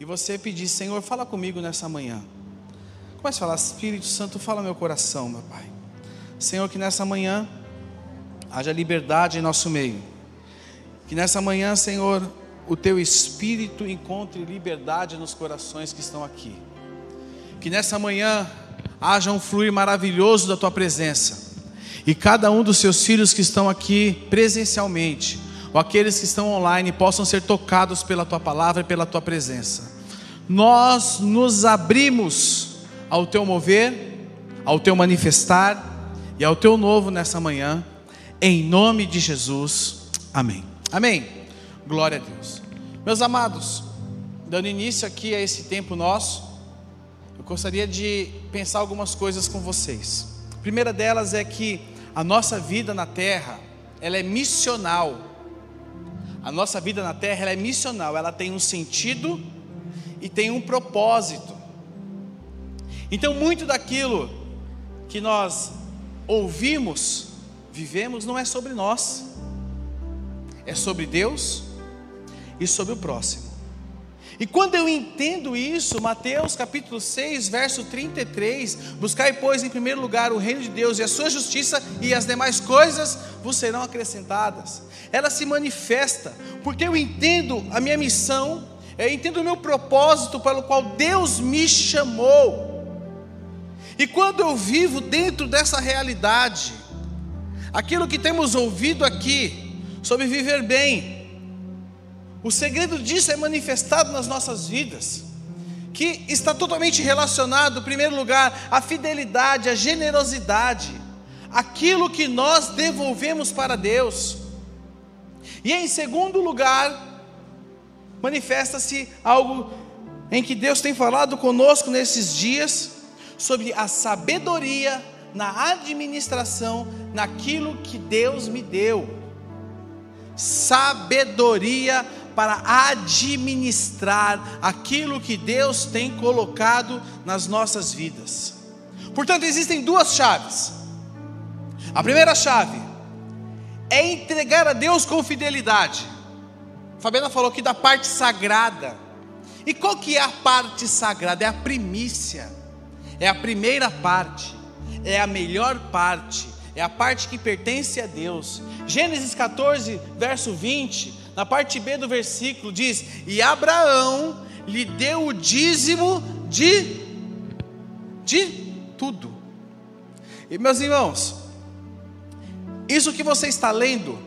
e você pedir, Senhor, fala comigo nessa manhã. Comece a falar, Espírito Santo, fala meu coração, meu Pai. Senhor, que nessa manhã haja liberdade em nosso meio. Que nessa manhã, Senhor, o teu espírito encontre liberdade nos corações que estão aqui. Que nessa manhã haja um fluir maravilhoso da tua presença. E cada um dos seus filhos que estão aqui presencialmente, ou aqueles que estão online, possam ser tocados pela tua palavra e pela tua presença. Nós nos abrimos ao teu mover, ao teu manifestar e ao teu novo nessa manhã, em nome de Jesus. Amém. Amém. Glória a Deus. Meus amados, dando início aqui a esse tempo nosso, eu gostaria de pensar algumas coisas com vocês. A primeira delas é que a nossa vida na terra, ela é missional. A nossa vida na terra ela é missional, ela tem um sentido e tem um propósito. Então, muito daquilo que nós ouvimos, vivemos, não é sobre nós, é sobre Deus e sobre o próximo. E quando eu entendo isso, Mateus capítulo 6, verso 33, buscai pois em primeiro lugar o reino de Deus e a sua justiça e as demais coisas vos serão acrescentadas. Ela se manifesta porque eu entendo a minha missão, eu entendo o meu propósito pelo qual Deus me chamou. E quando eu vivo dentro dessa realidade, aquilo que temos ouvido aqui sobre viver bem, o segredo disso é manifestado nas nossas vidas, que está totalmente relacionado, em primeiro lugar, à fidelidade, à generosidade, aquilo que nós devolvemos para Deus. E em segundo lugar, manifesta-se algo em que Deus tem falado conosco nesses dias sobre a sabedoria na administração naquilo que Deus me deu. Sabedoria para administrar aquilo que Deus tem colocado nas nossas vidas. Portanto, existem duas chaves. A primeira chave é entregar a Deus com fidelidade. Fabiana falou aqui da parte sagrada. E qual que é a parte sagrada? É a primícia. É a primeira parte. É a melhor parte. É a parte que pertence a Deus. Gênesis 14, verso 20 na parte B do versículo diz: E Abraão lhe deu o dízimo de de tudo. E meus irmãos, isso que você está lendo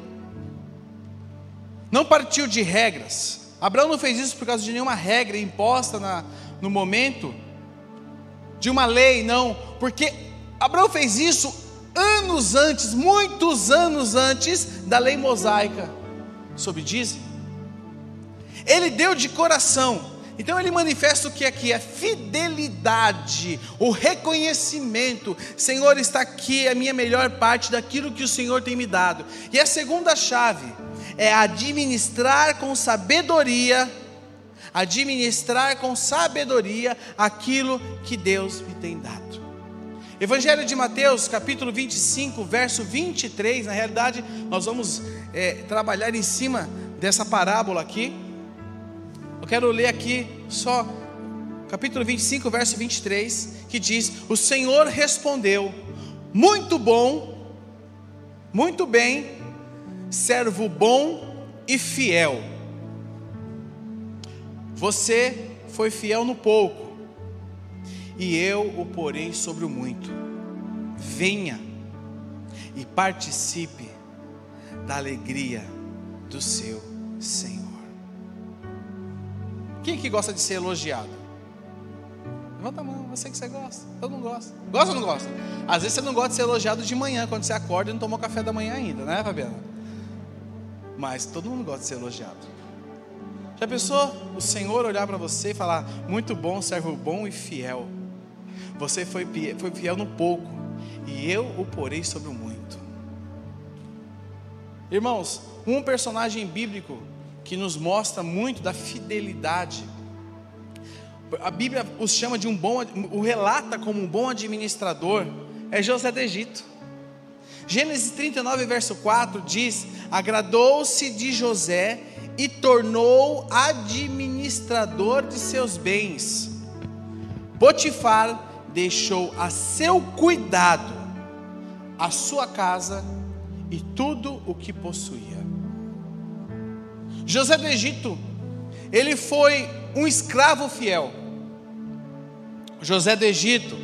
não partiu de regras. Abraão não fez isso por causa de nenhuma regra imposta na, no momento de uma lei, não, porque Abraão fez isso anos antes, muitos anos antes da lei mosaica sobre dízimo. Ele deu de coração. Então ele manifesta o que aqui é fidelidade, o reconhecimento. Senhor, está aqui a minha melhor parte daquilo que o Senhor tem me dado. E a segunda chave é administrar com sabedoria, administrar com sabedoria aquilo que Deus me tem dado. Evangelho de Mateus, capítulo 25, verso 23. Na realidade, nós vamos é, trabalhar em cima dessa parábola aqui. Eu quero ler aqui só capítulo 25, verso 23, que diz: O Senhor respondeu: Muito bom, muito bem, servo bom e fiel. Você foi fiel no pouco e eu o porei sobre o muito. Venha e participe da alegria do seu Senhor. Quem que gosta de ser elogiado? Levanta a mão, sei que você gosta. Todo mundo gosta. Gosta ou não gosta? Às vezes você não gosta de ser elogiado de manhã, quando você acorda e não tomou café da manhã ainda, né, Fabiana? Mas todo mundo gosta de ser elogiado. Já pensou o Senhor olhar para você e falar: Muito bom, servo bom e fiel. Você foi, foi fiel no pouco, e eu o porei sobre o muito. Irmãos, um personagem bíblico que nos mostra muito da fidelidade. A Bíblia os chama de um bom, o relata como um bom administrador, é José do Egito. Gênesis 39, verso 4 diz: Agradou-se de José e tornou administrador de seus bens. Potifar deixou a seu cuidado a sua casa e tudo o que possuía. José do Egito, ele foi um escravo fiel. José do Egito,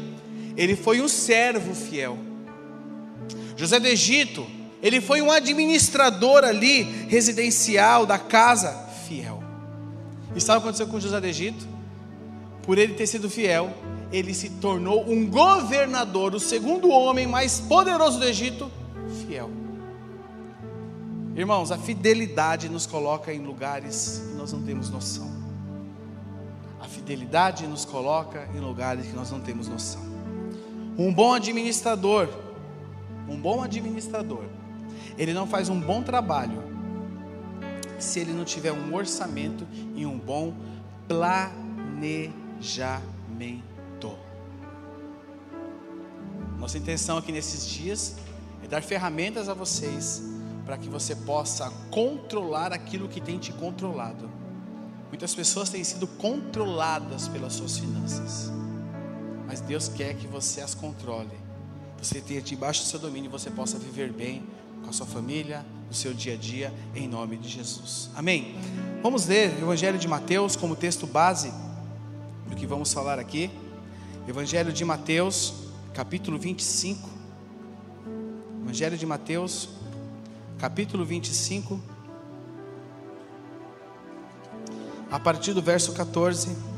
ele foi um servo fiel. José do Egito, ele foi um administrador ali, residencial da casa, fiel. E sabe o que aconteceu com José do Egito? Por ele ter sido fiel, ele se tornou um governador, o segundo homem mais poderoso do Egito, fiel. Irmãos, a fidelidade nos coloca em lugares que nós não temos noção. A fidelidade nos coloca em lugares que nós não temos noção. Um bom administrador, um bom administrador, ele não faz um bom trabalho se ele não tiver um orçamento e um bom planejamento. Nossa intenção aqui nesses dias é dar ferramentas a vocês para que você possa controlar aquilo que tem te controlado. Muitas pessoas têm sido controladas pelas suas finanças, mas Deus quer que você as controle. Você tenha debaixo do seu domínio você possa viver bem com a sua família, no seu dia a dia, em nome de Jesus. Amém? Vamos ler o Evangelho de Mateus como texto base do que vamos falar aqui. Evangelho de Mateus, capítulo 25. Evangelho de Mateus, capítulo 25. A partir do verso 14.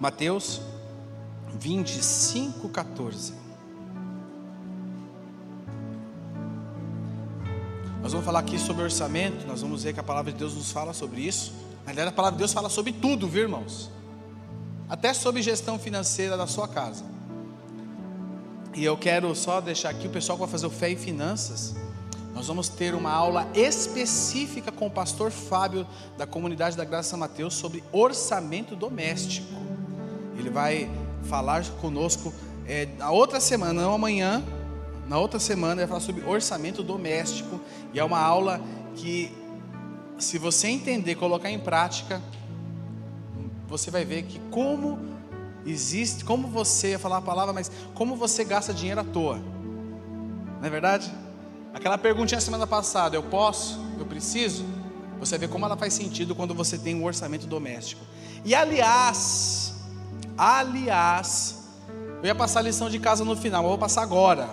Mateus 25, 14. Nós vamos falar aqui sobre orçamento, nós vamos ver que a palavra de Deus nos fala sobre isso. Na verdade, a palavra de Deus fala sobre tudo, viu, irmãos? Até sobre gestão financeira da sua casa. E eu quero só deixar aqui o pessoal que vai fazer o Fé e Finanças. Nós vamos ter uma aula específica com o pastor Fábio da comunidade da Graça Mateus sobre orçamento doméstico. Ele vai falar conosco é, na outra semana, não amanhã, na outra semana, ele vai falar sobre orçamento doméstico. E é uma aula que se você entender, colocar em prática, você vai ver que como existe, como você, ia falar a palavra, mas como você gasta dinheiro à toa. Não é verdade? Aquela perguntinha semana passada, eu posso? Eu preciso? Você vê como ela faz sentido quando você tem um orçamento doméstico. E aliás, aliás, eu ia passar a lição de casa no final, mas vou passar agora.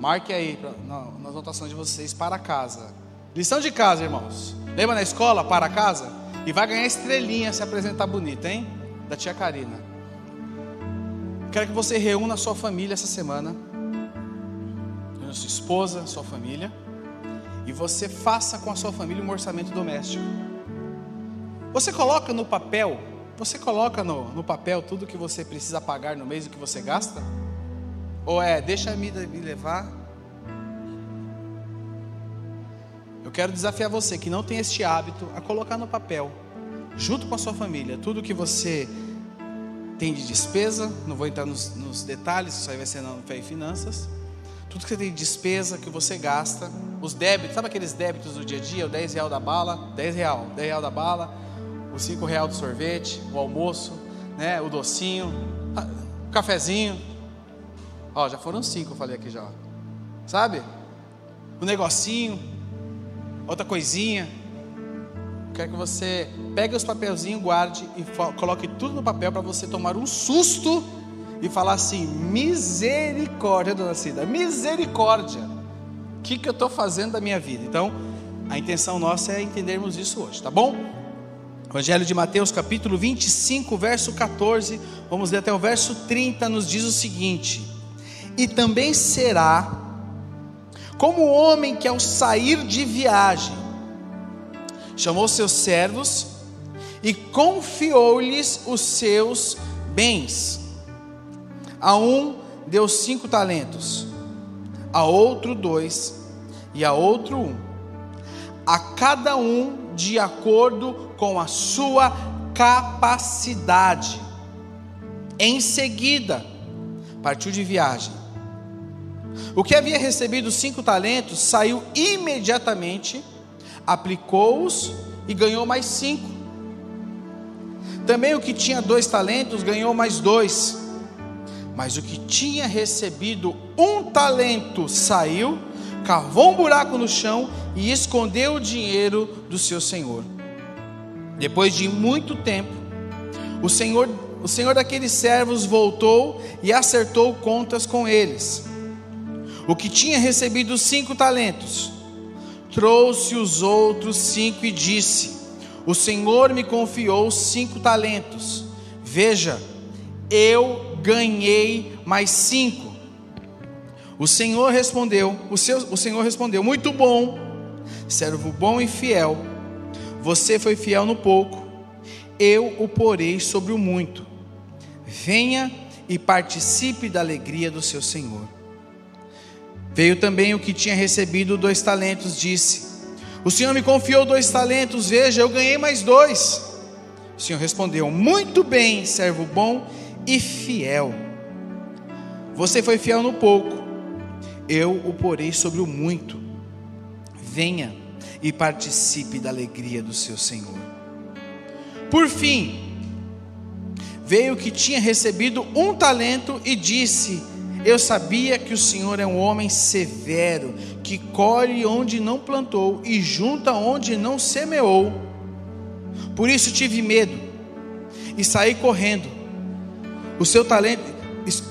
Marque aí pra, nas anotações de vocês para casa. Lição de casa, irmãos. Lembra na escola, para casa? E vai ganhar estrelinha se apresentar bonita, hein? Da tia Karina. Quero que você reúna a sua família essa semana. A sua esposa, sua família. E você faça com a sua família um orçamento doméstico. Você coloca no papel, você coloca no, no papel tudo que você precisa pagar no mês, o que você gasta? Ou é, deixa vida me levar, Eu quero desafiar você que não tem este hábito a colocar no papel, junto com a sua família, tudo que você tem de despesa, não vou entrar nos, nos detalhes, isso aí vai ser na Fé e Finanças. Tudo que você tem de despesa, que você gasta, os débitos, sabe aqueles débitos do dia a dia? O 10 real da bala, 10 real, 10 real da bala, o 5 real do sorvete, o almoço, né, o docinho, o cafezinho. Ó, já foram cinco, eu falei aqui já. Sabe? O negocinho, outra coisinha. Quero que você pegue os papelzinhos, guarde e coloque tudo no papel para você tomar um susto e falar assim: misericórdia, dona Cida, misericórdia. O que, que eu estou fazendo da minha vida? Então, a intenção nossa é entendermos isso hoje, tá bom? Evangelho de Mateus, capítulo 25, verso 14, vamos ler até o verso 30, nos diz o seguinte: E também será como o homem que ao sair de viagem chamou seus servos e confiou-lhes os seus bens. A um deu cinco talentos, a outro dois e a outro um, a cada um de acordo com a sua capacidade. Em seguida, partiu de viagem. O que havia recebido cinco talentos saiu imediatamente, aplicou-os e ganhou mais cinco. Também o que tinha dois talentos ganhou mais dois. Mas o que tinha recebido um talento saiu, cavou um buraco no chão e escondeu o dinheiro do seu senhor. Depois de muito tempo, o senhor, o senhor daqueles servos voltou e acertou contas com eles. O que tinha recebido cinco talentos, trouxe os outros cinco e disse: O Senhor me confiou cinco talentos. Veja, eu ganhei mais cinco. O Senhor respondeu, o, seu, o Senhor respondeu, muito bom, servo bom e fiel. Você foi fiel no pouco, eu o porei sobre o muito. Venha e participe da alegria do seu Senhor. Veio também o que tinha recebido dois talentos, disse: O Senhor me confiou dois talentos, veja, eu ganhei mais dois. O Senhor respondeu: Muito bem, servo bom e fiel. Você foi fiel no pouco, eu o porei sobre o muito. Venha e participe da alegria do seu Senhor. Por fim, veio que tinha recebido um talento e disse: eu sabia que o Senhor é um homem severo, que colhe onde não plantou e junta onde não semeou. Por isso tive medo e saí correndo. O seu talento,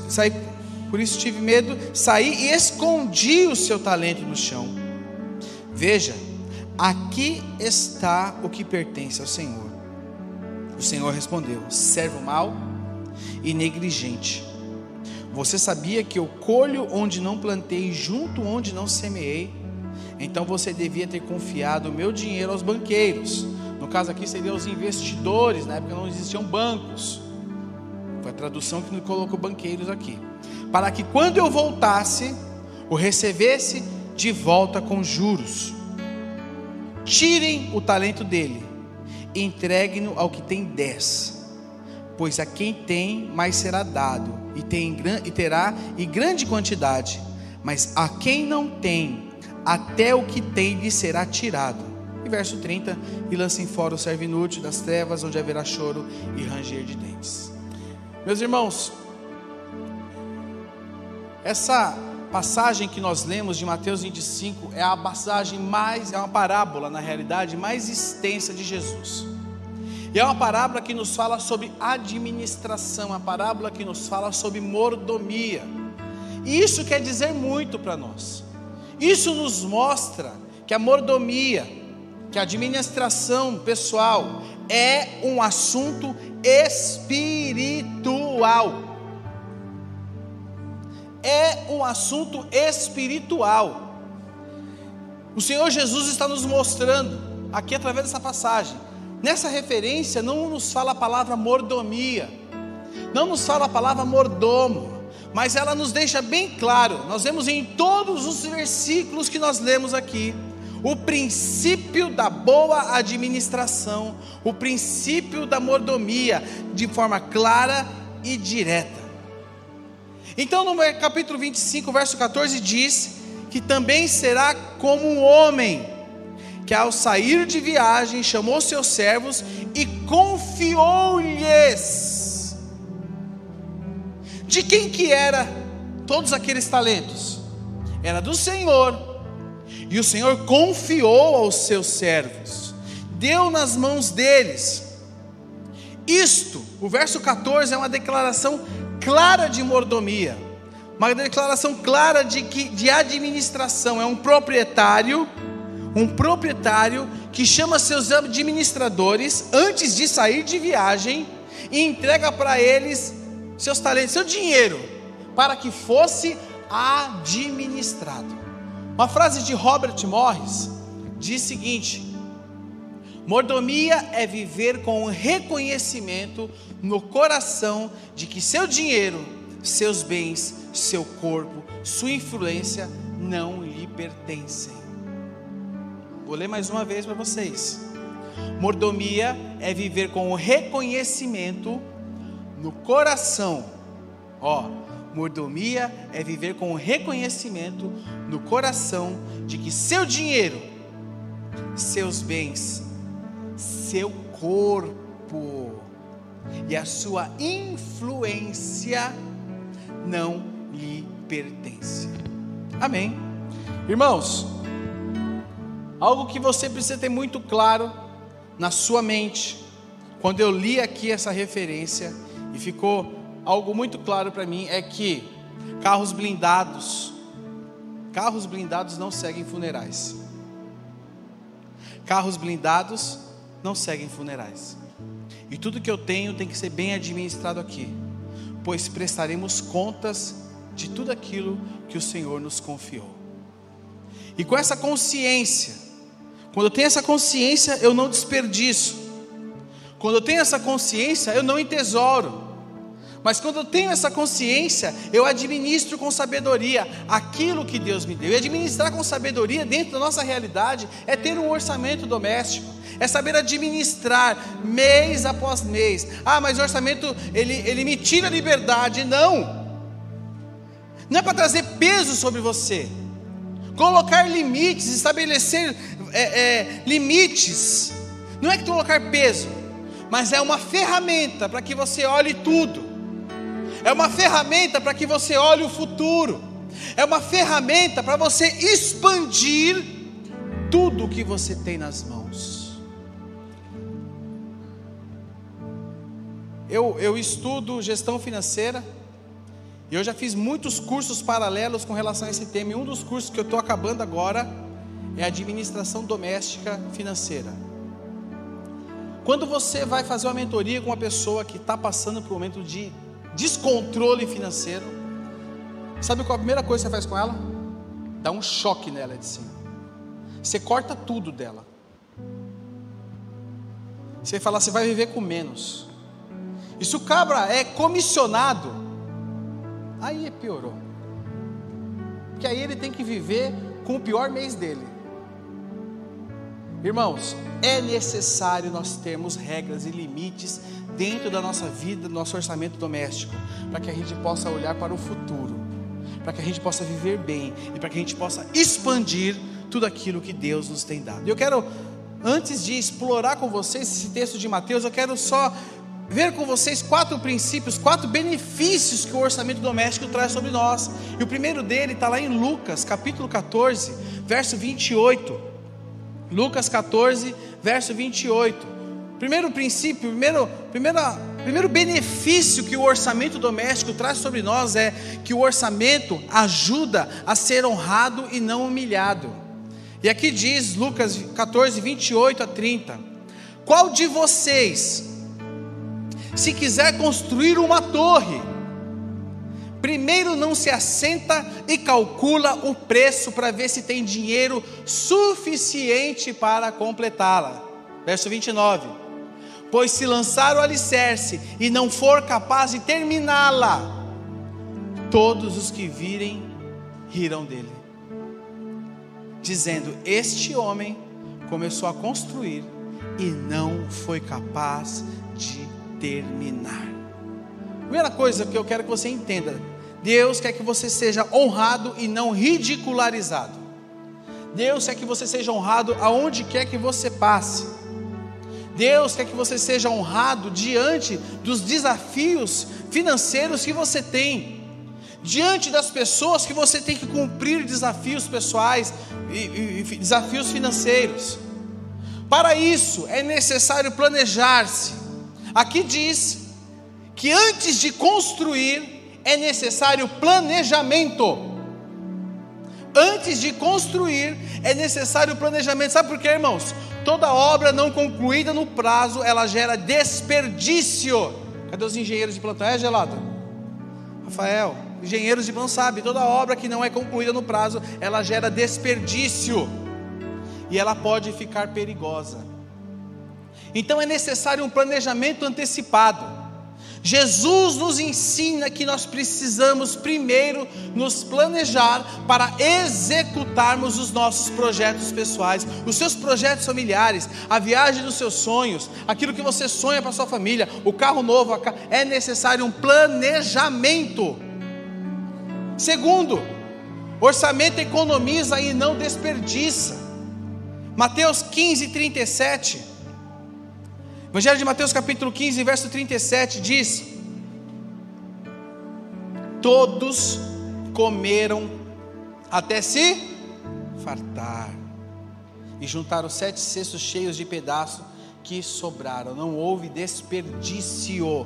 saí, por isso tive medo, saí e escondi o seu talento no chão. Veja, aqui está o que pertence ao Senhor. O Senhor respondeu: servo mau e negligente. Você sabia que eu colho onde não plantei, junto onde não semeei? Então você devia ter confiado o meu dinheiro aos banqueiros. No caso aqui seriam os investidores, na época não existiam bancos. Foi a tradução que colocou banqueiros aqui. Para que quando eu voltasse, o recebesse de volta com juros. Tirem o talento dele, entreguem-no ao que tem dez pois a quem tem mais será dado, e, tem, e terá em grande quantidade, mas a quem não tem, até o que tem lhe será tirado. E verso 30: E lancem fora o servo inútil das trevas, onde haverá choro e ranger de dentes. Meus irmãos, essa passagem que nós lemos de Mateus 25 é a passagem mais, é uma parábola, na realidade, mais extensa de Jesus. E é uma parábola que nos fala sobre administração, uma parábola que nos fala sobre mordomia. E isso quer dizer muito para nós. Isso nos mostra que a mordomia, que a administração pessoal é um assunto espiritual. É um assunto espiritual. O Senhor Jesus está nos mostrando aqui através dessa passagem Nessa referência não nos fala a palavra mordomia, não nos fala a palavra mordomo, mas ela nos deixa bem claro, nós vemos em todos os versículos que nós lemos aqui, o princípio da boa administração, o princípio da mordomia, de forma clara e direta. Então, no capítulo 25, verso 14, diz que também será como um homem que ao sair de viagem chamou seus servos e confiou-lhes. De quem que era todos aqueles talentos? Era do Senhor. E o Senhor confiou aos seus servos, deu nas mãos deles. Isto, o verso 14 é uma declaração clara de mordomia, uma declaração clara de que de administração, é um proprietário um proprietário que chama seus administradores antes de sair de viagem e entrega para eles seus talentos, seu dinheiro, para que fosse administrado. Uma frase de Robert Morris diz o seguinte: Mordomia é viver com o reconhecimento no coração de que seu dinheiro, seus bens, seu corpo, sua influência não lhe pertencem. Vou ler mais uma vez para vocês. Mordomia é viver com o reconhecimento no coração. Ó, mordomia é viver com o reconhecimento no coração de que seu dinheiro, seus bens, seu corpo e a sua influência não lhe pertence. Amém. Irmãos, algo que você precisa ter muito claro na sua mente, quando eu li aqui essa referência e ficou algo muito claro para mim é que carros blindados, carros blindados não seguem funerais. Carros blindados não seguem funerais. E tudo que eu tenho tem que ser bem administrado aqui, pois prestaremos contas de tudo aquilo que o Senhor nos confiou. E com essa consciência, quando eu tenho essa consciência, eu não desperdiço. Quando eu tenho essa consciência, eu não entesouro. Mas quando eu tenho essa consciência, eu administro com sabedoria aquilo que Deus me deu. E administrar com sabedoria dentro da nossa realidade é ter um orçamento doméstico, é saber administrar mês após mês. Ah, mas o orçamento ele, ele me tira a liberdade. Não, não é para trazer peso sobre você, colocar limites, estabelecer é, é, limites, não é que colocar peso, mas é uma ferramenta para que você olhe tudo é uma ferramenta para que você olhe o futuro, é uma ferramenta para você expandir tudo o que você tem nas mãos. Eu, eu estudo gestão financeira, e eu já fiz muitos cursos paralelos com relação a esse tema, e um dos cursos que eu estou acabando agora é administração doméstica financeira. Quando você vai fazer uma mentoria com uma pessoa que está passando por um momento de descontrole financeiro, sabe qual a primeira coisa que você faz com ela? Dá um choque nela de cima. Você corta tudo dela. Você fala, você vai viver com menos. E se o cabra é comissionado, aí piorou. Porque aí ele tem que viver com o pior mês dele. Irmãos, é necessário nós termos regras e limites dentro da nossa vida, do nosso orçamento doméstico, para que a gente possa olhar para o futuro, para que a gente possa viver bem e para que a gente possa expandir tudo aquilo que Deus nos tem dado. Eu quero, antes de explorar com vocês esse texto de Mateus, eu quero só ver com vocês quatro princípios, quatro benefícios que o orçamento doméstico traz sobre nós. E o primeiro dele está lá em Lucas, capítulo 14, verso 28. Lucas 14, verso 28. Primeiro princípio, primeiro, primeiro, primeiro benefício que o orçamento doméstico traz sobre nós é que o orçamento ajuda a ser honrado e não humilhado. E aqui diz Lucas 14, 28 a 30: Qual de vocês, se quiser construir uma torre, Primeiro não se assenta e calcula o preço para ver se tem dinheiro suficiente para completá-la. Verso 29. Pois se lançar o alicerce e não for capaz de terminá-la, todos os que virem rirão dele, dizendo: Este homem começou a construir e não foi capaz de terminar. Primeira coisa que eu quero que você entenda Deus quer que você seja honrado e não ridicularizado. Deus quer que você seja honrado aonde quer que você passe. Deus quer que você seja honrado diante dos desafios financeiros que você tem, diante das pessoas que você tem que cumprir desafios pessoais e, e desafios financeiros. Para isso é necessário planejar-se. Aqui diz que antes de construir, é necessário planejamento. Antes de construir, é necessário planejamento. Sabe por quê, irmãos? Toda obra não concluída no prazo, ela gera desperdício. Cadê os engenheiros de plantão? É gelado? Rafael, engenheiros de plantão sabe, toda obra que não é concluída no prazo, ela gera desperdício. E ela pode ficar perigosa. Então é necessário um planejamento antecipado. Jesus nos ensina que nós precisamos primeiro nos planejar para executarmos os nossos projetos pessoais, os seus projetos familiares, a viagem dos seus sonhos, aquilo que você sonha para sua família, o carro novo, é necessário um planejamento. Segundo, orçamento economiza e não desperdiça. Mateus 15, 37. Evangelho de Mateus, capítulo 15, verso 37 diz: Todos comeram até se fartar, e juntaram sete cestos cheios de pedaços que sobraram. Não houve desperdício.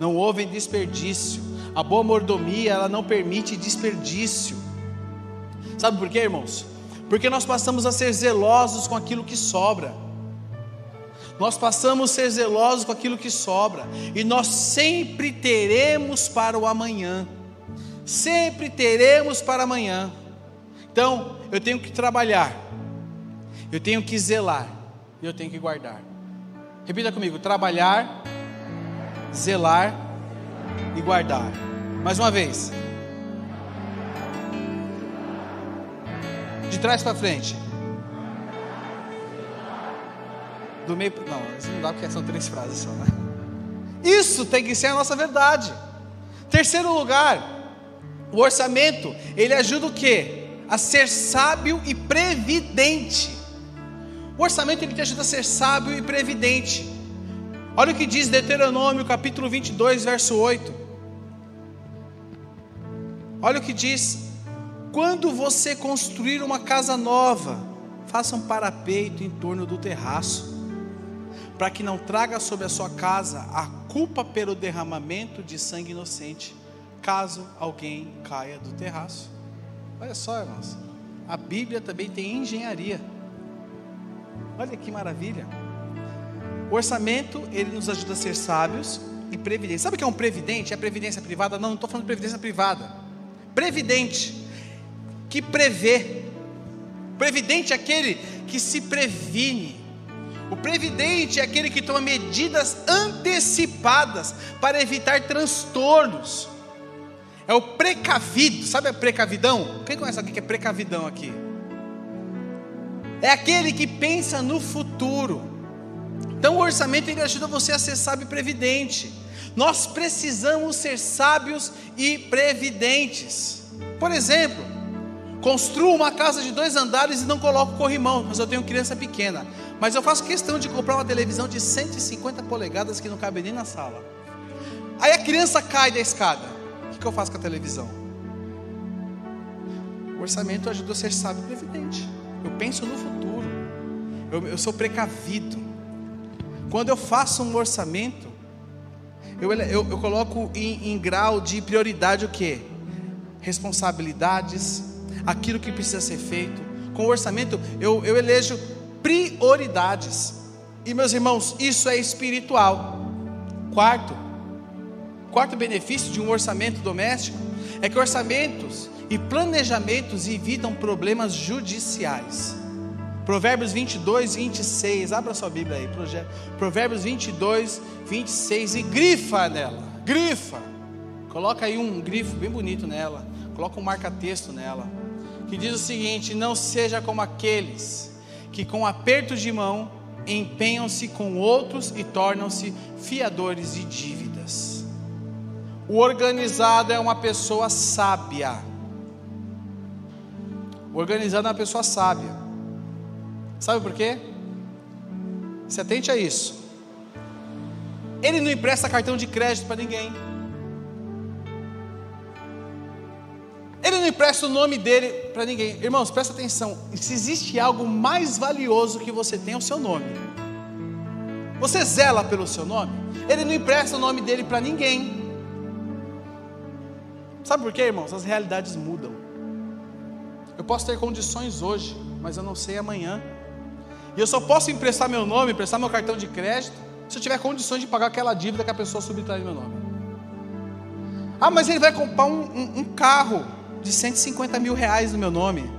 Não houve desperdício. A boa mordomia, ela não permite desperdício. Sabe por quê, irmãos? Porque nós passamos a ser zelosos com aquilo que sobra nós passamos a ser zelosos com aquilo que sobra, e nós sempre teremos para o amanhã, sempre teremos para amanhã. Então, eu tenho que trabalhar, eu tenho que zelar, e eu tenho que guardar. Repita comigo: trabalhar, zelar e guardar. Mais uma vez. De trás para frente. Do meio. Não, isso não dá porque são três frases só, né? Isso tem que ser a nossa verdade. Terceiro lugar, o orçamento, ele ajuda o quê? A ser sábio e previdente. O orçamento ele te ajuda a ser sábio e previdente. Olha o que diz Deuteronômio, capítulo 22, verso 8. Olha o que diz: Quando você construir uma casa nova, faça um parapeito em torno do terraço para que não traga sobre a sua casa a culpa pelo derramamento de sangue inocente, caso alguém caia do terraço. Olha só, irmãos, a Bíblia também tem engenharia. Olha que maravilha. O orçamento, ele nos ajuda a ser sábios e previdentes. Sabe o que é um previdente? É previdência privada? Não, não estou falando de previdência privada. Previdente, que prevê. Previdente é aquele que se previne o previdente é aquele que toma medidas antecipadas para evitar transtornos. É o precavido, sabe a precavidão? Quem conhece alguém que é precavidão aqui? É aquele que pensa no futuro. Então o orçamento ele ajuda você a ser sábio e previdente. Nós precisamos ser sábios e previdentes. Por exemplo, construo uma casa de dois andares e não coloco corrimão, mas eu tenho criança pequena. Mas eu faço questão de comprar uma televisão de 150 polegadas que não cabe nem na sala. Aí a criança cai da escada. O que eu faço com a televisão? O orçamento ajuda a ser sábio e previdente. Eu penso no futuro. Eu, eu sou precavido. Quando eu faço um orçamento, eu, eu, eu coloco em, em grau de prioridade o que? Responsabilidades, aquilo que precisa ser feito. Com o orçamento, eu, eu elejo prioridades. E meus irmãos, isso é espiritual. Quarto, quarto benefício de um orçamento doméstico é que orçamentos e planejamentos evitam problemas judiciais. Provérbios 22, 26, abra sua Bíblia aí, Provérbios 22, 26 e grifa nela, grifa. Coloca aí um grifo bem bonito nela, coloca um marca-texto nela, que diz o seguinte: Não seja como aqueles que com apertos de mão empenham-se com outros e tornam-se fiadores de dívidas. O organizado é uma pessoa sábia. O organizado é uma pessoa sábia. Sabe por quê? Se atente a isso. Ele não empresta cartão de crédito para ninguém. Ele não empresta o nome dele para ninguém. Irmãos, presta atenção. Se existe algo mais valioso que você tem, é o seu nome. Você zela pelo seu nome? Ele não empresta o nome dele para ninguém. Sabe por quê, irmãos? As realidades mudam. Eu posso ter condições hoje, mas eu não sei amanhã. E eu só posso emprestar meu nome, emprestar meu cartão de crédito, se eu tiver condições de pagar aquela dívida que a pessoa subtraiu meu nome. Ah, mas ele vai comprar um, um, um carro de 150 mil reais no meu nome.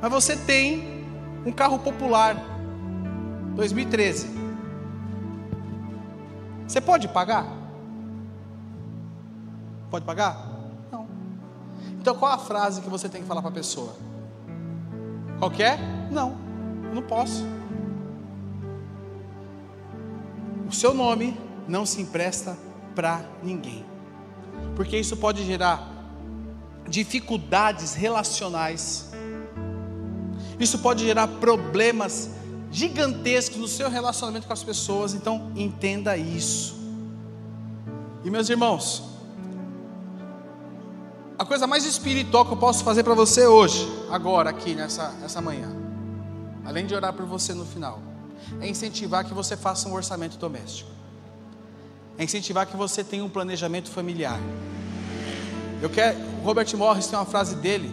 Mas você tem um carro popular, 2013. Você pode pagar? Pode pagar? Não. Então qual a frase que você tem que falar para a pessoa? Qualquer? Não, não posso. O seu nome não se empresta para ninguém, porque isso pode gerar dificuldades relacionais, isso pode gerar problemas gigantescos no seu relacionamento com as pessoas, então entenda isso. E meus irmãos, a coisa mais espiritual que eu posso fazer para você hoje, agora, aqui nessa, nessa manhã, além de orar por você no final, é incentivar que você faça um orçamento doméstico, é incentivar que você tenha um planejamento familiar. Eu quero, Robert Morris tem uma frase dele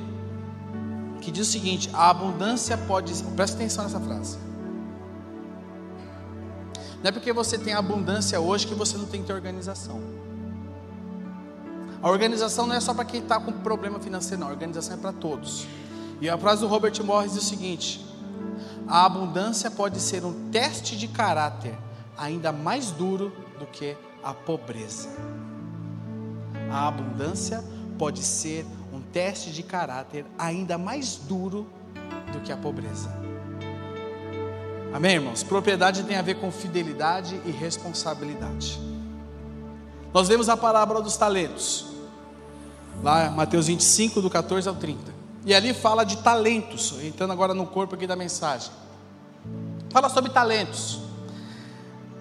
que diz o seguinte: a abundância pode, presta atenção nessa frase. Não é porque você tem abundância hoje que você não tem que ter organização. A organização não é só para quem está com problema financeiro, não. A organização é para todos. E a frase do Robert Morris diz o seguinte: a abundância pode ser um teste de caráter ainda mais duro do que a pobreza. A abundância pode ser um teste de caráter ainda mais duro do que a pobreza. Amém, irmãos? Propriedade tem a ver com fidelidade e responsabilidade. Nós vemos a parábola dos talentos, lá Mateus 25, do 14 ao 30. E ali fala de talentos, entrando agora no corpo aqui da mensagem. Fala sobre talentos.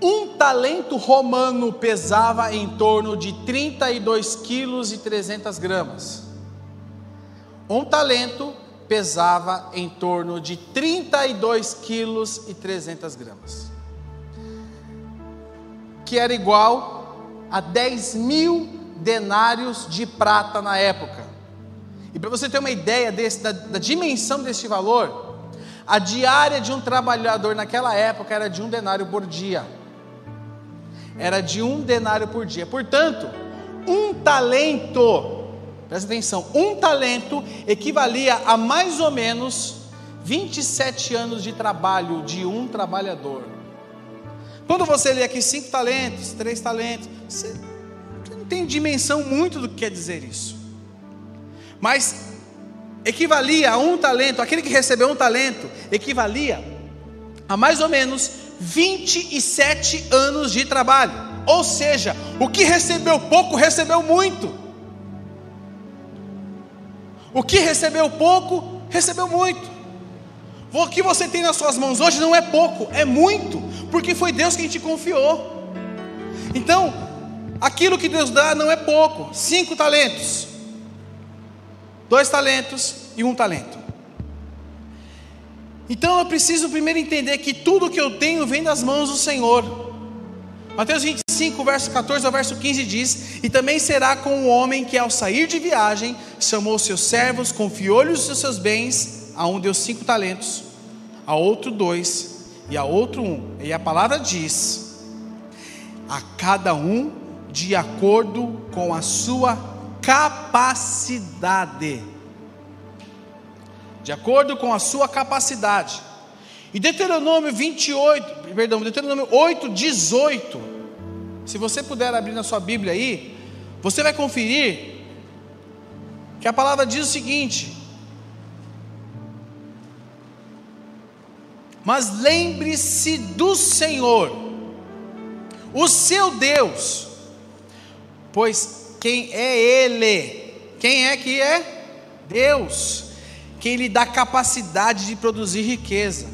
Um talento romano pesava em torno de 32 quilos e 300 gramas. Um talento pesava em torno de 32 quilos e 300 gramas, que era igual a 10 mil denários de prata na época. E para você ter uma ideia desse, da, da dimensão desse valor, a diária de um trabalhador naquela época era de um denário por dia. Era de um denário por dia. Portanto, um talento Presta atenção, um talento equivalia a mais ou menos 27 anos de trabalho de um trabalhador. Quando você lê aqui cinco talentos, três talentos, você não tem dimensão muito do que quer dizer isso. Mas equivalia a um talento, aquele que recebeu um talento, equivalia a mais ou menos 27 anos de trabalho. Ou seja, o que recebeu pouco, recebeu muito. O que recebeu pouco, recebeu muito. O que você tem nas suas mãos hoje não é pouco, é muito, porque foi Deus quem te confiou. Então, aquilo que Deus dá não é pouco. Cinco talentos, dois talentos e um talento. Então eu preciso primeiro entender que tudo que eu tenho vem das mãos do Senhor. Mateus 25, verso 14 ao verso 15 diz: E também será com o homem que, ao sair de viagem, chamou seus servos, confiou-lhes os seus bens, a um deu cinco talentos, a outro dois, e a outro um. E a palavra diz: A cada um de acordo com a sua capacidade. De acordo com a sua capacidade. E Deuteronômio 28, perdão, Deuteronômio 8, 18. Se você puder abrir na sua Bíblia aí, você vai conferir que a palavra diz o seguinte: Mas lembre-se do Senhor, o seu Deus, pois quem é Ele? Quem é que é? Deus, quem lhe dá capacidade de produzir riqueza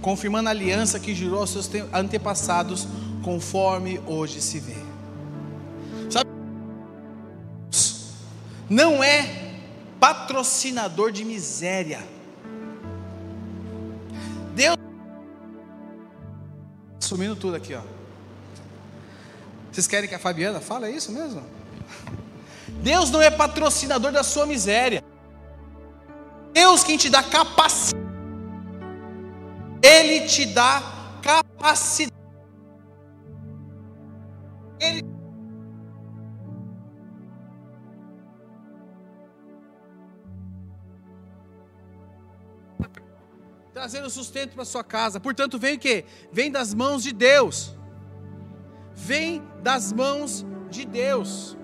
confirmando a aliança que jurou aos seus antepassados, conforme hoje se vê. Sabe? Não é patrocinador de miséria. Deus sumindo tudo aqui, ó. Vocês querem que a Fabiana fale isso mesmo? Deus não é patrocinador da sua miséria. Deus quem te dá capacidade ele te dá capacidade. Ele trazendo sustento para sua casa. Portanto, vem o que? Vem das mãos de Deus. vem das mãos de Deus.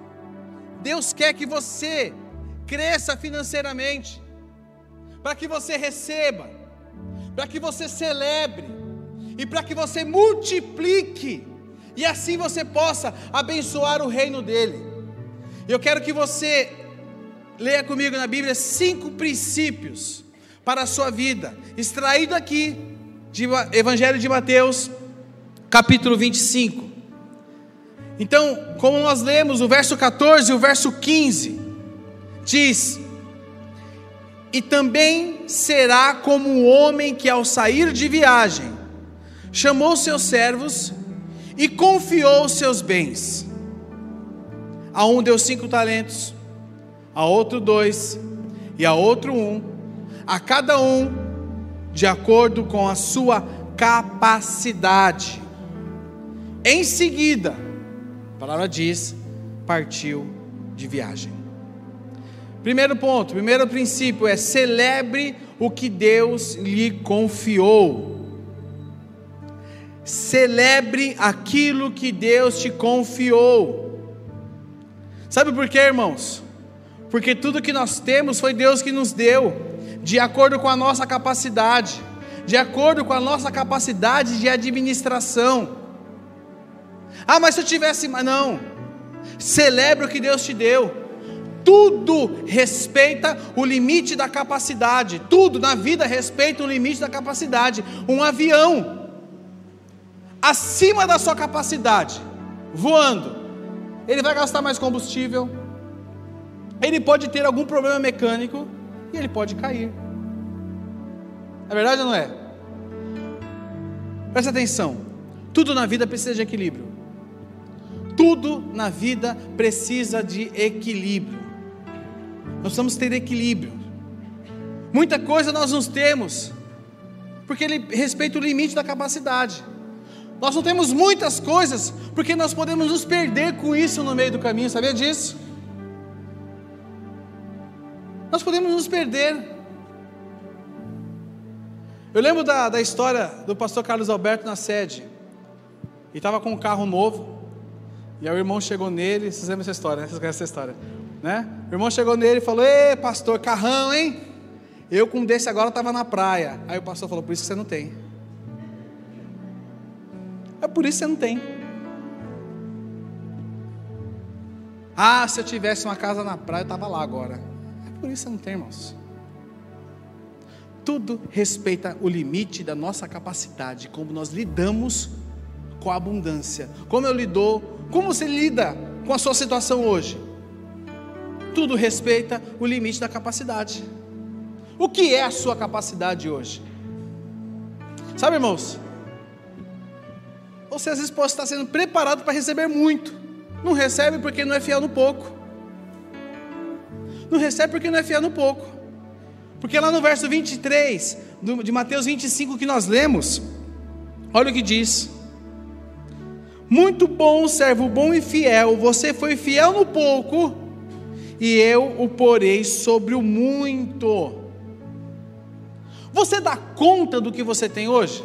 Deus quer que você cresça financeiramente, para que você receba, para que você celebre e para que você multiplique e assim você possa abençoar o reino dele. Eu quero que você leia comigo na Bíblia cinco princípios para a sua vida, extraído aqui de Evangelho de Mateus, capítulo 25. Então, como nós lemos o verso 14 e o verso 15, diz: E também será como um homem que ao sair de viagem chamou seus servos e confiou seus bens. A um deu cinco talentos, a outro dois, e a outro um, a cada um de acordo com a sua capacidade. Em seguida, a palavra diz, partiu de viagem. Primeiro ponto, primeiro princípio é celebre o que Deus lhe confiou. Celebre aquilo que Deus te confiou. Sabe por quê, irmãos? Porque tudo que nós temos foi Deus que nos deu, de acordo com a nossa capacidade, de acordo com a nossa capacidade de administração. Ah, mas se eu tivesse. Não. Celebre o que Deus te deu. Tudo respeita o limite da capacidade. Tudo na vida respeita o limite da capacidade. Um avião acima da sua capacidade, voando, ele vai gastar mais combustível, ele pode ter algum problema mecânico e ele pode cair. É verdade ou não é? Presta atenção. Tudo na vida precisa de equilíbrio. Tudo na vida precisa de equilíbrio. Nós precisamos ter equilíbrio. Muita coisa nós não temos, porque ele respeita o limite da capacidade. Nós não temos muitas coisas, porque nós podemos nos perder com isso no meio do caminho, sabia disso? Nós podemos nos perder. Eu lembro da, da história do pastor Carlos Alberto na sede. E estava com um carro novo. E aí o irmão chegou nele. Vocês lembram essa história, né? Vocês conhecem essa história, né? O irmão chegou nele e falou: Ei, pastor, carrão, hein? Eu com um desse agora estava na praia. Aí o pastor falou: Por isso que você não tem. É por isso que você não tem. Ah, se eu tivesse uma casa na praia, eu estava lá agora. É por isso que você não tem, irmãos. Tudo respeita o limite da nossa capacidade, como nós lidamos com a abundância. Como eu lido, como você lida com a sua situação hoje? Tudo respeita o limite da capacidade. O que é a sua capacidade hoje? Sabe, irmãos? Você às vezes pode estar sendo preparado para receber muito. Não recebe porque não é fiel no pouco. Não recebe porque não é fiel no pouco. Porque lá no verso 23 de Mateus 25 que nós lemos, olha o que diz: Muito bom, servo bom e fiel, você foi fiel no pouco, e eu o porei sobre o muito. Você dá conta do que você tem hoje?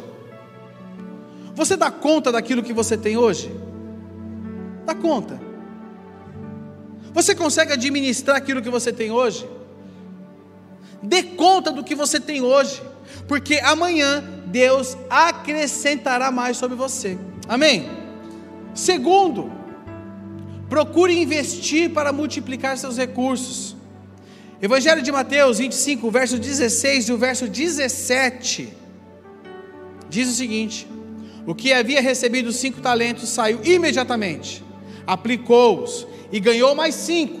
Você dá conta daquilo que você tem hoje? Dá conta. Você consegue administrar aquilo que você tem hoje? Dê conta do que você tem hoje, porque amanhã Deus acrescentará mais sobre você. Amém? Segundo, procure investir para multiplicar seus recursos. Evangelho de Mateus 25, verso 16 e o verso 17 diz o seguinte: o que havia recebido cinco talentos saiu imediatamente, aplicou-os e ganhou mais cinco.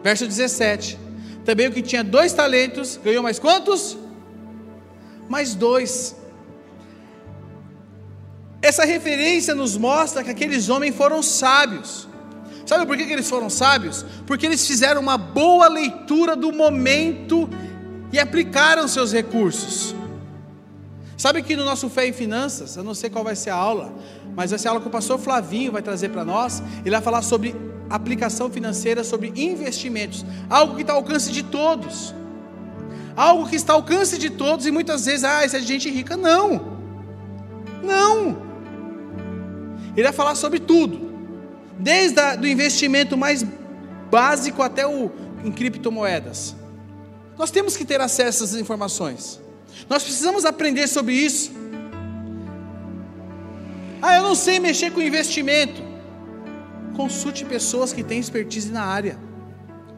Verso 17. Também o que tinha dois talentos ganhou mais quantos? Mais dois. Essa referência nos mostra que aqueles homens foram sábios. Sabe por que, eles foram sábios? Porque eles fizeram uma boa leitura do momento e aplicaram seus recursos. Sabe que no nosso Fé em Finanças, eu não sei qual vai ser a aula, mas vai ser a aula que o pastor Flavinho vai trazer para nós. Ele vai falar sobre aplicação financeira, sobre investimentos, algo que está ao alcance de todos. Algo que está ao alcance de todos e muitas vezes, ah, isso é de gente rica. Não, não. Ele vai falar sobre tudo, desde o investimento mais básico até o em criptomoedas. Nós temos que ter acesso a essas informações. Nós precisamos aprender sobre isso. Ah, eu não sei mexer com investimento. Consulte pessoas que têm expertise na área.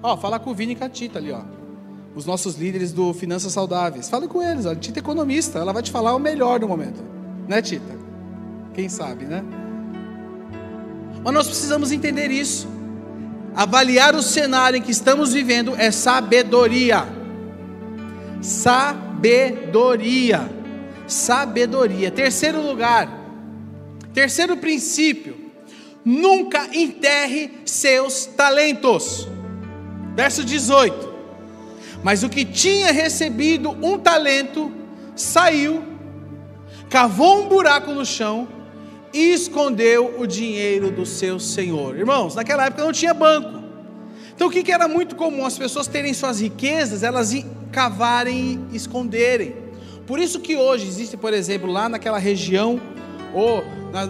Ó, fala com o Vini e com a Tita ali, ó. Os nossos líderes do Finanças Saudáveis. Fale com eles, a Tita é economista, ela vai te falar o melhor do momento. Né, Tita? Quem sabe, né? Mas nós precisamos entender isso. Avaliar o cenário em que estamos vivendo é sabedoria. Sabedoria. Sabedoria. Terceiro lugar. Terceiro princípio. Nunca enterre seus talentos. Verso 18. Mas o que tinha recebido um talento saiu, cavou um buraco no chão e escondeu o dinheiro do seu senhor. Irmãos, naquela época não tinha banco. Então o que, era muito comum? As pessoas terem suas riquezas, elas cavarem e esconderem. Por isso que hoje existe, por exemplo, lá naquela região, ou na,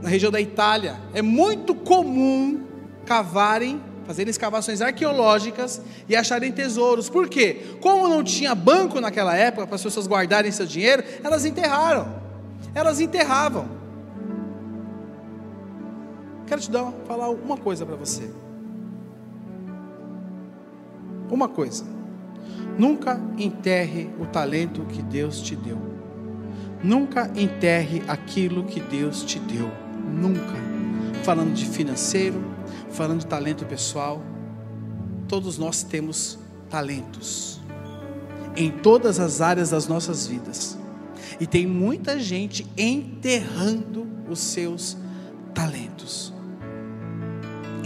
na região da Itália, é muito comum cavarem, fazerem escavações arqueológicas e acharem tesouros. Por quê? Como não tinha banco naquela época para as pessoas guardarem seu dinheiro, elas enterraram. Elas enterravam. Quero te dar, falar uma coisa para você. Uma coisa. Nunca enterre o talento que Deus te deu. Nunca enterre aquilo que Deus te deu. Nunca. Falando de financeiro, falando de talento pessoal. Todos nós temos talentos. Em todas as áreas das nossas vidas. E tem muita gente enterrando os seus talentos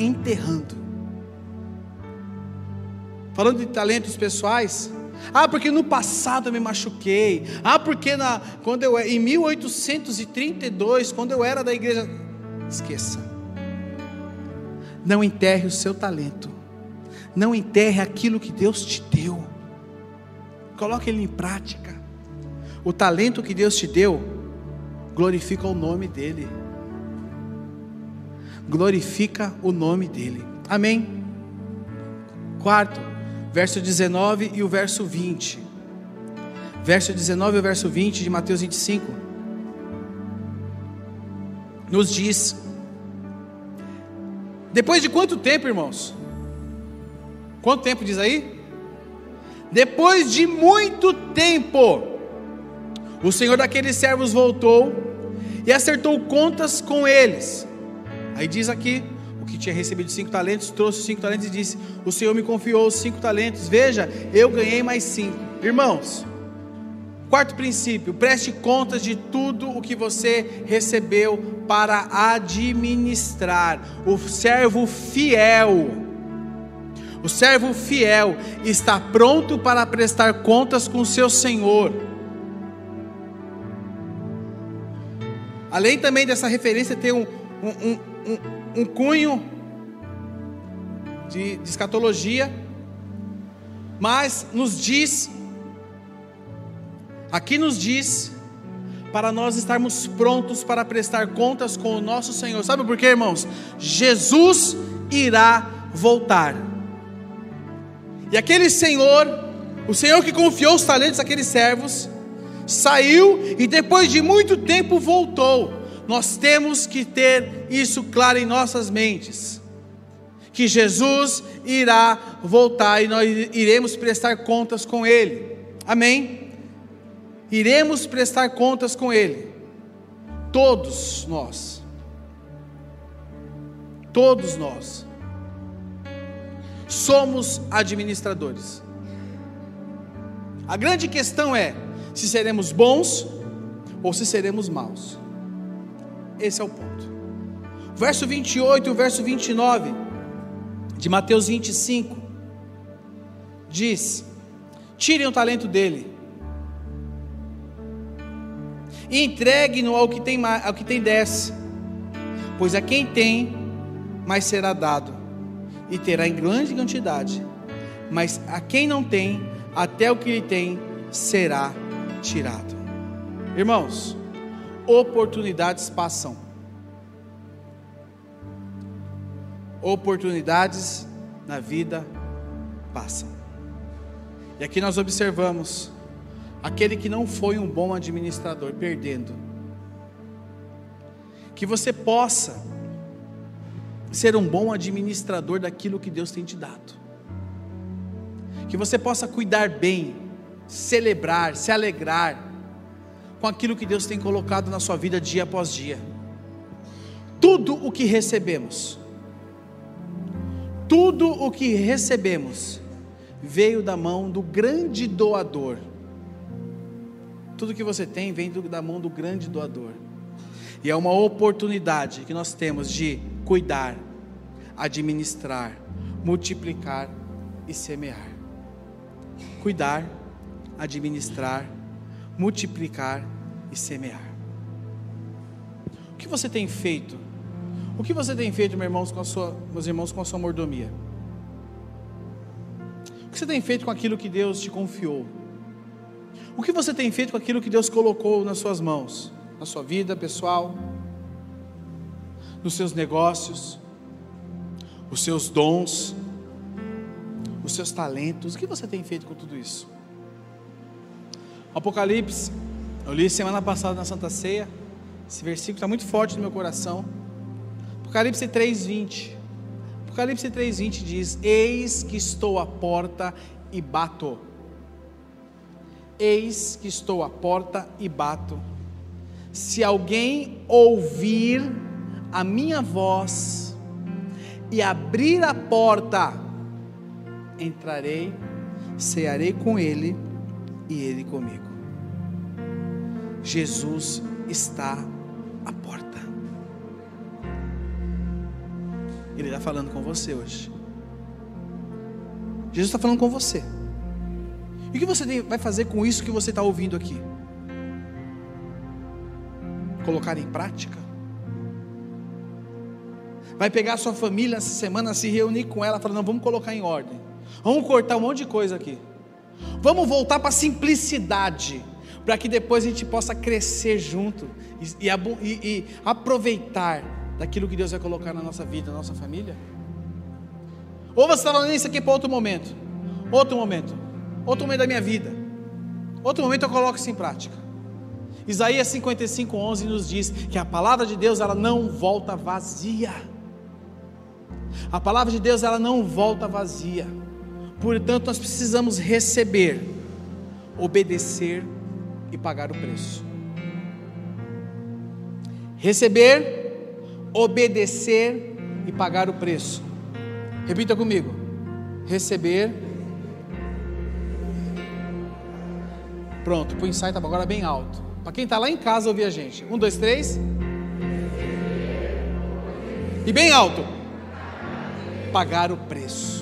enterrando. Falando de talentos pessoais, ah, porque no passado eu me machuquei. Ah, porque na, quando eu em 1832, quando eu era da igreja, esqueça. Não enterre o seu talento. Não enterre aquilo que Deus te deu. Coloque ele em prática. O talento que Deus te deu glorifica o nome dele glorifica o nome dele. Amém. Quarto, verso 19 e o verso 20. Verso 19 e o verso 20 de Mateus 25 nos diz: Depois de quanto tempo, irmãos? Quanto tempo diz aí? Depois de muito tempo, o Senhor daqueles servos voltou e acertou contas com eles. Aí diz aqui: o que tinha recebido cinco talentos trouxe cinco talentos e disse: O Senhor me confiou os cinco talentos. Veja, eu ganhei mais cinco. Irmãos, quarto princípio: preste contas de tudo o que você recebeu para administrar. O servo fiel. O servo fiel está pronto para prestar contas com seu Senhor. Além também dessa referência, tem um, um, um, um cunho de, de escatologia, mas nos diz, aqui nos diz, para nós estarmos prontos para prestar contas com o nosso Senhor. Sabe por quê, irmãos? Jesus irá voltar. E aquele Senhor, o Senhor que confiou os talentos àqueles servos, saiu e depois de muito tempo voltou nós temos que ter isso claro em nossas mentes. Que Jesus irá voltar e nós iremos prestar contas com Ele. Amém? Iremos prestar contas com Ele. Todos nós. Todos nós. Somos administradores. A grande questão é se seremos bons ou se seremos maus. Esse é o ponto. Verso 28 e o verso 29 de Mateus 25 diz: Tirem o talento dele e entreguem-no ao que tem ao que tem dez, pois a quem tem mais será dado e terá em grande quantidade, mas a quem não tem, até o que ele tem será tirado. Irmãos, oportunidades passam. Oportunidades na vida passam. E aqui nós observamos aquele que não foi um bom administrador perdendo. Que você possa ser um bom administrador daquilo que Deus tem te dado. Que você possa cuidar bem, celebrar, se alegrar com aquilo que Deus tem colocado na sua vida dia após dia. Tudo o que recebemos, tudo o que recebemos, veio da mão do grande doador. Tudo que você tem vem da mão do grande doador. E é uma oportunidade que nós temos de cuidar, administrar, multiplicar e semear. Cuidar, administrar, multiplicar e semear. O que você tem feito? O que você tem feito, meus irmãos, com a sua, meus irmãos, com a sua mordomia? O que você tem feito com aquilo que Deus te confiou? O que você tem feito com aquilo que Deus colocou nas suas mãos? Na sua vida pessoal, nos seus negócios, os seus dons, os seus talentos. O que você tem feito com tudo isso? Apocalipse, eu li semana passada na Santa Ceia. Esse versículo está muito forte no meu coração. Apocalipse 3:20. Apocalipse 3:20 diz: Eis que estou à porta e bato. Eis que estou à porta e bato. Se alguém ouvir a minha voz e abrir a porta, entrarei, cearei com ele e ele comigo. Jesus está à porta. Ele está falando com você hoje. Jesus está falando com você. E o que você vai fazer com isso que você está ouvindo aqui? Colocar em prática? Vai pegar a sua família essa semana, se reunir com ela, falando: não, vamos colocar em ordem. Vamos cortar um monte de coisa aqui. Vamos voltar para a simplicidade, para que depois a gente possa crescer junto e, e, e, aproveitar daquilo que Deus vai colocar na nossa vida, na nossa família. Ou você está falando isso aqui para outro momento, outro momento, outro momento da minha vida, outro momento eu coloco isso em prática. Isaías 55, 11 nos diz que a palavra de Deus ela não volta vazia. A palavra de Deus ela não volta vazia. Portanto, nós precisamos receber, obedecer e pagar o preço. Receber, obedecer e pagar o preço. Repita comigo: receber. Pronto, o insight estava agora bem alto. Para quem está lá em casa ouvir a gente. Um, dois, três. E bem alto. Pagar o preço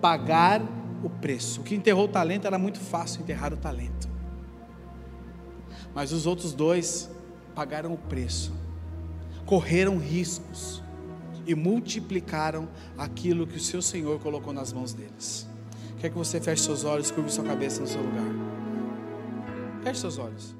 pagar o preço. O que enterrou o talento era muito fácil enterrar o talento. Mas os outros dois pagaram o preço, correram riscos e multiplicaram aquilo que o seu Senhor colocou nas mãos deles. Quer que você feche seus olhos, curve sua cabeça no seu lugar. Feche seus olhos.